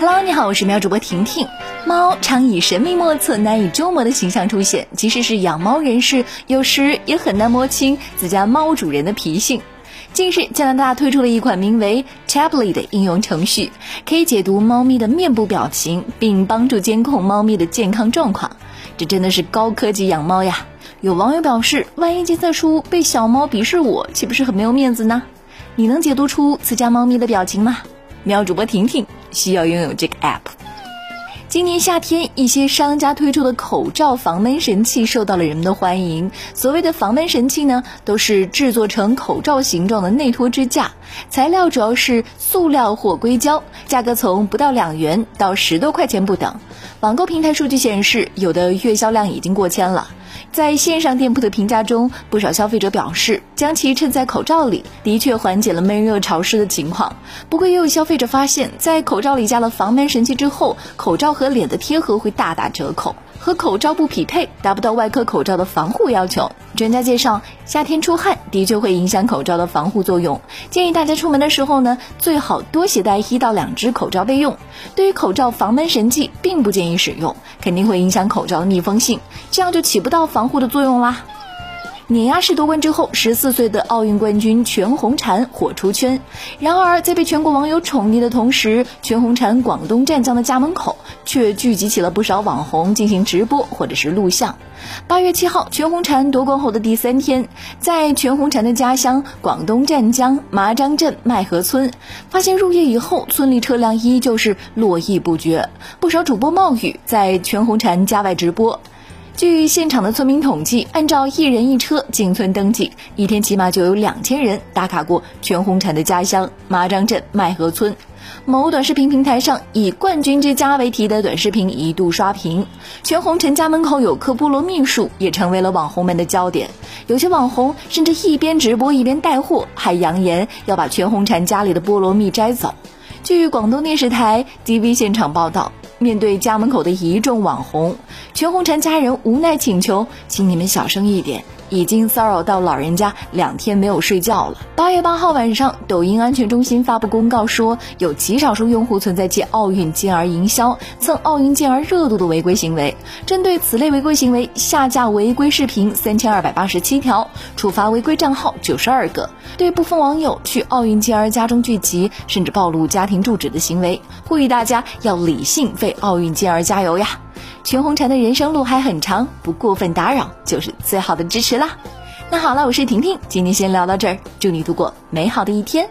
Hello，你好，我是喵主播婷婷。猫常以神秘莫测、难以捉摸的形象出现，即使是养猫人士，有时也很难摸清自家猫主人的脾性。近日，加拿大推出了一款名为 Tably 的应用程序，可以解读猫咪的面部表情，并帮助监控猫咪的健康状况。这真的是高科技养猫呀！有网友表示，万一检测出被小猫鄙视我，岂不是很没有面子呢？你能解读出自家猫咪的表情吗？喵主播婷婷需要拥有这个 app。今年夏天，一些商家推出的口罩防闷神器受到了人们的欢迎。所谓的防闷神器呢，都是制作成口罩形状的内托支架，材料主要是塑料或硅胶，价格从不到两元到十多块钱不等。网购平台数据显示，有的月销量已经过千了。在线上店铺的评价中，不少消费者表示，将其衬在口罩里，的确缓解了闷热潮湿的情况。不过，也有消费者发现，在口罩里加了防闷神器之后，口罩和脸的贴合会大打折扣。和口罩不匹配，达不到外科口罩的防护要求。专家介绍，夏天出汗的确会影响口罩的防护作用，建议大家出门的时候呢，最好多携带一到两只口罩备用。对于口罩防闷神器，并不建议使用，肯定会影响口罩的密封性，这样就起不到防护的作用啦。碾压式夺冠之后，十四岁的奥运冠军全红婵火出圈。然而，在被全国网友宠溺的同时，全红婵广东湛江的家门口却聚集起了不少网红进行直播或者是录像。八月七号，全红婵夺冠后的第三天，在全红婵的家乡广东湛江麻章镇麦河村，发现入夜以后，村里车辆依旧是络绎不绝，不少主播冒雨在全红婵家外直播。据现场的村民统计，按照一人一车进村登记，一天起码就有两千人打卡过全红婵的家乡麻章镇麦河村。某短视频平台上以“冠军之家”为题的短视频一度刷屏，全红婵家门口有棵菠萝蜜树，也成为了网红们的焦点。有些网红甚至一边直播一边带货，还扬言要把全红婵家里的菠萝蜜摘走。据广东电视台 DV 现场报道。面对家门口的一众网红，全红婵家人无奈请求：“请你们小声一点。”已经骚扰到老人家两天没有睡觉了。八月八号晚上，抖音安全中心发布公告说，有极少数用户存在借奥运健儿营销、蹭奥运健儿热度的违规行为。针对此类违规行为，下架违规视频三千二百八十七条，处罚违规账号九十二个。对部分网友去奥运健儿家中聚集，甚至暴露家庭住址的行为，呼吁大家要理性为奥运健儿加油呀！全红婵的人生路还很长，不过分打扰就是最好的支持啦。那好了，我是婷婷，今天先聊到这儿，祝你度过美好的一天。